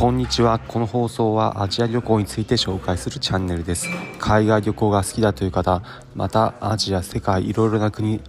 こんにちは。この放送はアジア旅行について紹介するチャンネルです。海外旅行が好きだという方またアジア世界いろいろな国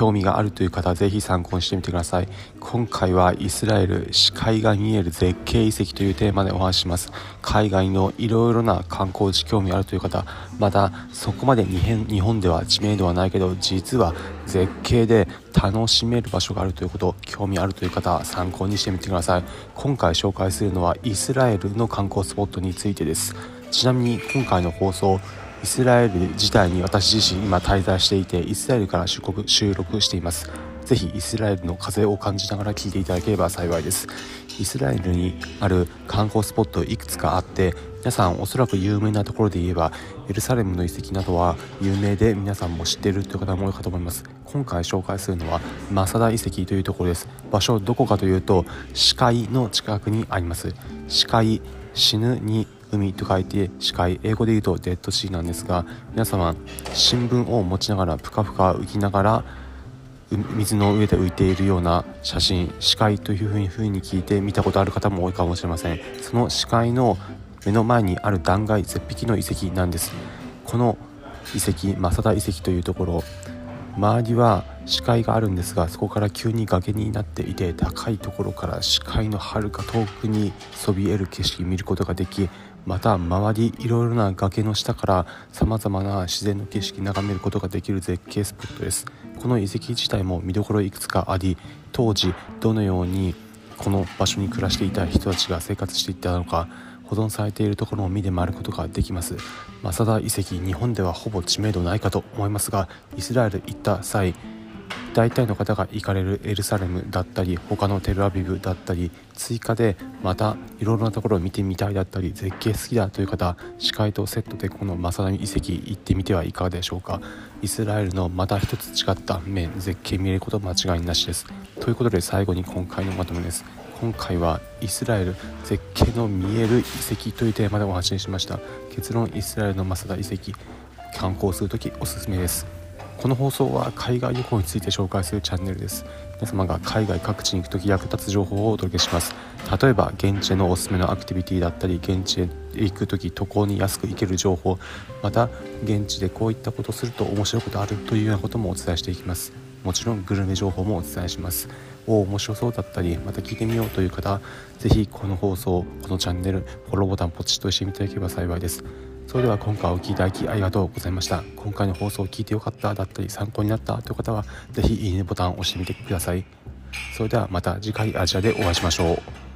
興味があるという方はぜひ参考にしてみてください。今回はイスラエル視界が見える絶景遺跡というテーマでお話しします。海外のいろいろな観光地興味あるという方またそこまで日本では知名度はないけど実は絶景で楽しめる場所があるということ興味あるという方は参考にしてみてください。今回紹介するのはイスラエルの観光スポットについてです。ちなみに今回の放送イスラエル自体に私自身今滞在していてイスラエルから出国収録しています。ぜひイスラエルの風を感じながら聞いていただければ幸いです。イスラエルにある観光スポットいくつかあって皆さんおそらく有名なところで言えばエルサレムの遺跡などは有名で皆さんも知っているという方も多いかと思います。今回紹介するのはマサダ遺跡というところです。場所どこかというと視界の近くにあります。視界死ぬに海と書いて視界。英語で言うとデッドシーなんですが皆様新聞を持ちながらぷかぷか浮きながら水の上で浮いているような写真視界というふうに聞いて見たことある方も多いかもしれません。その視界の目の前にある断崖絶壁の遺跡なんです。この遺跡マサダ遺跡というところ周りは視界があるんですがそこから急に崖になっていて高いところから視界のはるか遠くにそびえる景色見ることができまた周りいろいろな崖の下からさまざまな自然の景色眺めることができる絶景スポットです。この遺跡自体も見どころいくつかあり当時どのようにこの場所に暮らしていた人たちが生活していたのか保存されているところを見て回ることができます。マサダ遺跡日本ではほぼ知名度ないかと思いますがイスラエル行った際大体の方が行かれるエルサレムだったり他のテルアビブだったり追加でまたいろいろなところを見てみたいだったり絶景好きだという方視界とセットでこのマサダ遺跡行ってみてはいかがでしょうか。イスラエルのまた一つ違った面絶景見れること間違いなしです。ということで最後に今回のまとめです。今回はイスラエル絶景の見える遺跡というテーマでお話ししました。結論イスラエルのマサダ遺跡観光するときおすすめです。この放送は海外旅行について紹介するチャンネルです。皆様が海外各地に行くとき役立つ情報をお届けします。例えば現地へのおすすめのアクティビティだったり現地へ行く時渡航に安く行ける情報また現地でこういったことすると面白いことあるというようなこともお伝えしていきます。もちろんグルメ情報もお伝えします。お面白そうだったりまた聞いてみようという方是非この放送このチャンネルフォローボタンポチッとしてみていただければ幸いです。それでは今回お聴きいただきありがとうございました。今回の放送を聞いてよかっただったり参考になったという方は是非いいねボタンを押してみてください。それではまた次回アジアでお会いしましょう。